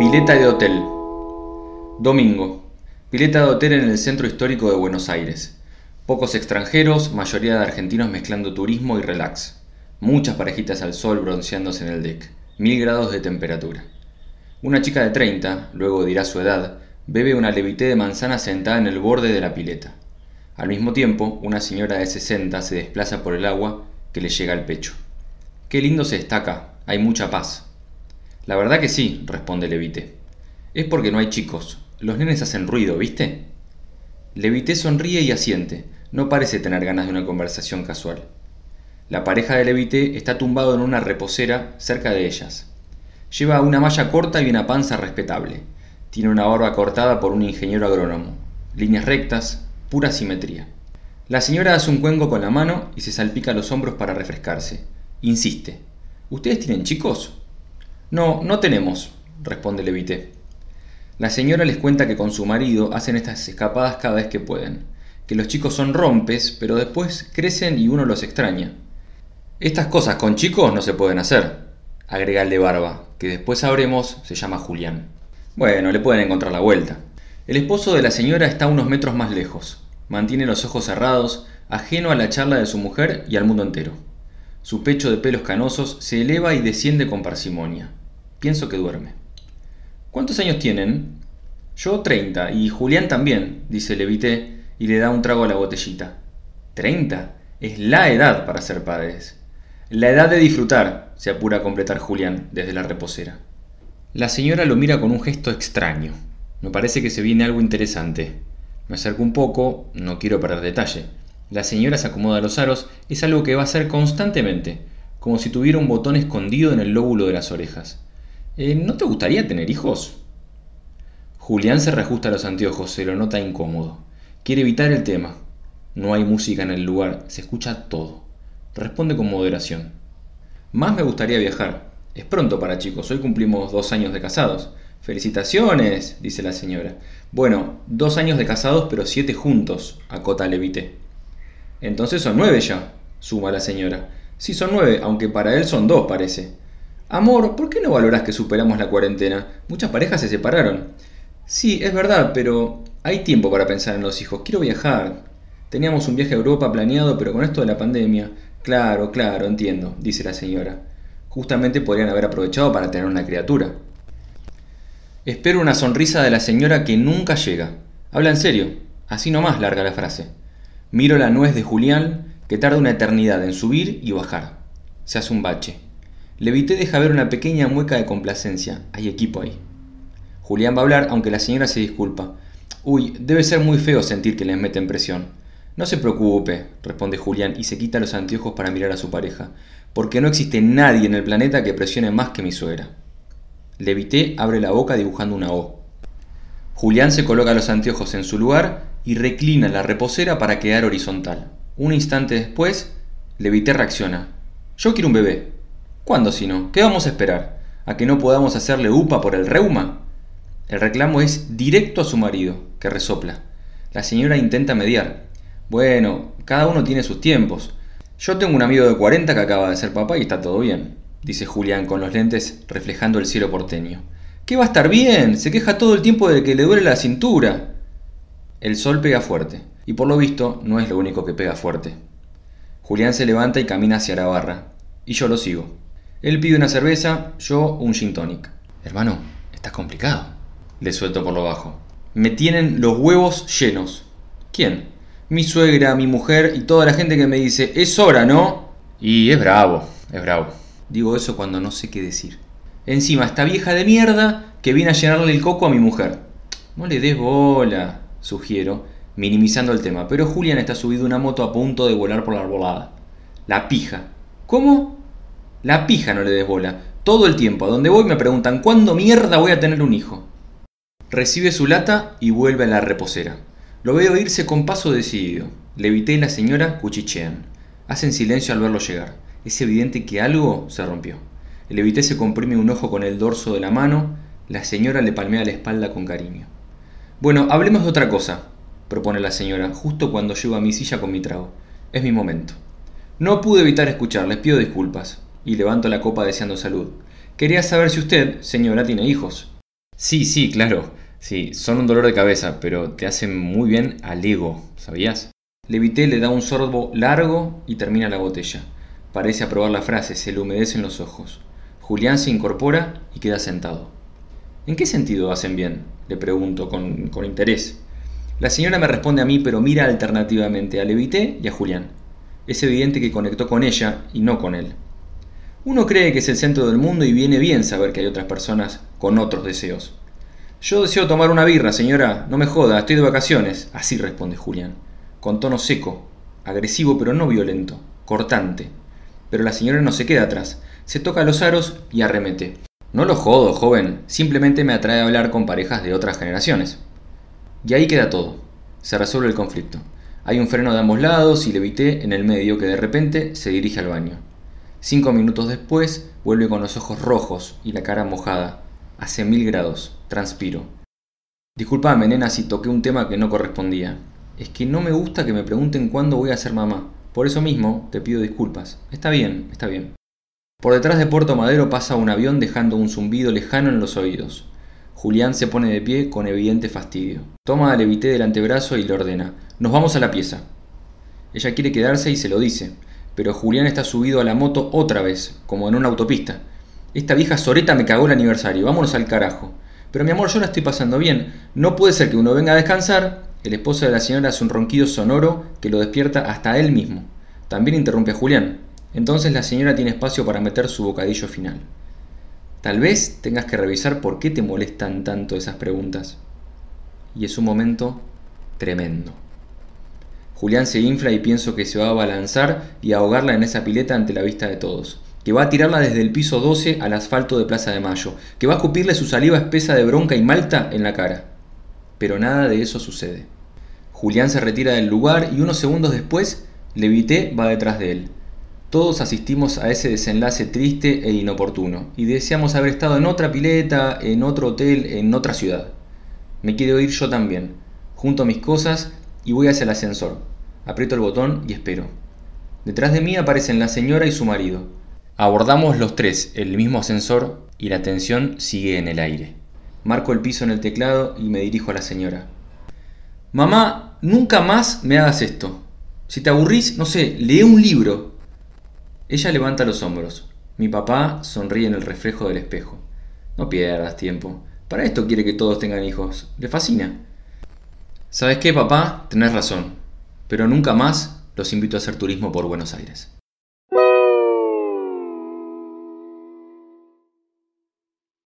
Pileta de hotel. Domingo. Pileta de hotel en el centro histórico de Buenos Aires. Pocos extranjeros, mayoría de argentinos mezclando turismo y relax. Muchas parejitas al sol bronceándose en el deck. Mil grados de temperatura. Una chica de 30, luego dirá su edad, bebe una levité de manzana sentada en el borde de la pileta. Al mismo tiempo, una señora de 60 se desplaza por el agua que le llega al pecho. Qué lindo se está acá, hay mucha paz. La verdad que sí, responde Levité. Es porque no hay chicos, los nenes hacen ruido, ¿viste? Levité sonríe y asiente, no parece tener ganas de una conversación casual. La pareja de Levité está tumbado en una reposera cerca de ellas. Lleva una malla corta y una panza respetable. Tiene una barba cortada por un ingeniero agrónomo. Líneas rectas, pura simetría. La señora hace un cuenco con la mano y se salpica los hombros para refrescarse. Insiste. ¿Ustedes tienen chicos? No, no tenemos, responde Levité. La señora les cuenta que con su marido hacen estas escapadas cada vez que pueden, que los chicos son rompes, pero después crecen y uno los extraña. Estas cosas con chicos no se pueden hacer, agrega el de barba, que después sabremos se llama Julián. Bueno, le pueden encontrar la vuelta. El esposo de la señora está unos metros más lejos. Mantiene los ojos cerrados, ajeno a la charla de su mujer y al mundo entero. Su pecho de pelos canosos se eleva y desciende con parsimonia. Pienso que duerme. ¿Cuántos años tienen? Yo treinta, y Julián también, dice Levité, y le da un trago a la botellita. ¿Treinta? Es la edad para ser padres. La edad de disfrutar, se apura a completar Julián desde la reposera. La señora lo mira con un gesto extraño. Me parece que se viene algo interesante. Me acerco un poco, no quiero perder detalle. La señora se acomoda los aros, es algo que va a hacer constantemente, como si tuviera un botón escondido en el lóbulo de las orejas. Eh, ¿No te gustaría tener hijos? Julián se reajusta los anteojos, se lo nota incómodo. Quiere evitar el tema. No hay música en el lugar, se escucha todo. Responde con moderación. Más me gustaría viajar. Es pronto para chicos, hoy cumplimos dos años de casados. Felicitaciones, dice la señora. Bueno, dos años de casados, pero siete juntos, acota Levité. Entonces son nueve ya, suma la señora. Sí, son nueve, aunque para él son dos, parece. Amor, ¿por qué no valoras que superamos la cuarentena? Muchas parejas se separaron. Sí, es verdad, pero hay tiempo para pensar en los hijos. Quiero viajar. Teníamos un viaje a Europa planeado, pero con esto de la pandemia. Claro, claro, entiendo, dice la señora. Justamente podrían haber aprovechado para tener una criatura. Espero una sonrisa de la señora que nunca llega. Habla en serio. Así nomás larga la frase. Miro la nuez de Julián, que tarda una eternidad en subir y bajar. Se hace un bache. Levité deja ver una pequeña mueca de complacencia. Hay equipo ahí. Julián va a hablar, aunque la señora se disculpa. Uy, debe ser muy feo sentir que les meten presión. No se preocupe, responde Julián y se quita los anteojos para mirar a su pareja, porque no existe nadie en el planeta que presione más que mi suegra. Levité abre la boca dibujando una O. Julián se coloca los anteojos en su lugar y reclina la reposera para quedar horizontal. Un instante después, Levité reacciona. Yo quiero un bebé. ¿Cuándo si no? ¿Qué vamos a esperar? ¿A que no podamos hacerle upa por el reuma? El reclamo es directo a su marido, que resopla. La señora intenta mediar. Bueno, cada uno tiene sus tiempos. Yo tengo un amigo de 40 que acaba de ser papá y está todo bien dice Julián con los lentes reflejando el cielo porteño. ¿Qué va a estar bien? Se queja todo el tiempo de que le duele la cintura. El sol pega fuerte, y por lo visto no es lo único que pega fuerte. Julián se levanta y camina hacia la barra, y yo lo sigo. Él pide una cerveza, yo un gin tonic. Hermano, está complicado. Le suelto por lo bajo. Me tienen los huevos llenos. ¿Quién? Mi suegra, mi mujer y toda la gente que me dice, es hora, ¿no? Y es bravo, es bravo. Digo eso cuando no sé qué decir. Encima, esta vieja de mierda que viene a llenarle el coco a mi mujer. No le des bola, sugiero, minimizando el tema, pero Julián está subido una moto a punto de volar por la arbolada. La pija. ¿Cómo? La pija no le des bola. Todo el tiempo, a donde voy me preguntan cuándo mierda voy a tener un hijo. Recibe su lata y vuelve a la reposera. Lo veo irse con paso decidido. Levité y la señora cuchichean. Hacen silencio al verlo llegar. Es evidente que algo se rompió. El evité se comprime un ojo con el dorso de la mano, la señora le palmea la espalda con cariño. Bueno, hablemos de otra cosa, propone la señora, justo cuando llego a mi silla con mi trago. Es mi momento. No pude evitar escuchar, les pido disculpas. Y levanto la copa deseando salud. Quería saber si usted, señora, tiene hijos. Sí, sí, claro. Sí, son un dolor de cabeza, pero te hacen muy bien al ego, ¿sabías? Levité le da un sorbo largo y termina la botella. Parece aprobar la frase, se le humedecen los ojos. Julián se incorpora y queda sentado. ¿En qué sentido hacen bien? Le pregunto con, con interés. La señora me responde a mí, pero mira alternativamente a Levité y a Julián. Es evidente que conectó con ella y no con él. Uno cree que es el centro del mundo y viene bien saber que hay otras personas con otros deseos. Yo deseo tomar una birra, señora. No me joda, estoy de vacaciones. Así responde Julián, con tono seco, agresivo pero no violento, cortante. Pero la señora no se queda atrás, se toca los aros y arremete. No lo jodo, joven, simplemente me atrae a hablar con parejas de otras generaciones. Y ahí queda todo. Se resuelve el conflicto. Hay un freno de ambos lados y le evité en el medio que de repente se dirige al baño. Cinco minutos después vuelve con los ojos rojos y la cara mojada, Hace mil grados. Transpiro. Disculpame, nena, si toqué un tema que no correspondía. Es que no me gusta que me pregunten cuándo voy a ser mamá. Por eso mismo te pido disculpas. Está bien, está bien. Por detrás de Puerto Madero pasa un avión dejando un zumbido lejano en los oídos. Julián se pone de pie con evidente fastidio. Toma al Evité del antebrazo y le ordena: Nos vamos a la pieza. Ella quiere quedarse y se lo dice, pero Julián está subido a la moto otra vez, como en una autopista. Esta vieja soreta me cagó el aniversario, vámonos al carajo. Pero mi amor, yo la estoy pasando bien. No puede ser que uno venga a descansar. El esposo de la señora hace un ronquido sonoro que lo despierta hasta él mismo. También interrumpe a Julián. Entonces la señora tiene espacio para meter su bocadillo final. Tal vez tengas que revisar por qué te molestan tanto esas preguntas. Y es un momento tremendo. Julián se infla y pienso que se va a balanzar y ahogarla en esa pileta ante la vista de todos que va a tirarla desde el piso 12 al asfalto de Plaza de Mayo, que va a escupirle su saliva espesa de bronca y malta en la cara. Pero nada de eso sucede. Julián se retira del lugar y unos segundos después, Levité va detrás de él. Todos asistimos a ese desenlace triste e inoportuno, y deseamos haber estado en otra pileta, en otro hotel, en otra ciudad. Me quiero ir yo también. Junto a mis cosas y voy hacia el ascensor. Aprieto el botón y espero. Detrás de mí aparecen la señora y su marido. Abordamos los tres el mismo ascensor y la tensión sigue en el aire. Marco el piso en el teclado y me dirijo a la señora. Mamá, nunca más me hagas esto. Si te aburrís, no sé, lee un libro. Ella levanta los hombros. Mi papá sonríe en el reflejo del espejo. No pierdas tiempo. Para esto quiere que todos tengan hijos. Le fascina. ¿Sabes qué, papá? Tenés razón. Pero nunca más los invito a hacer turismo por Buenos Aires.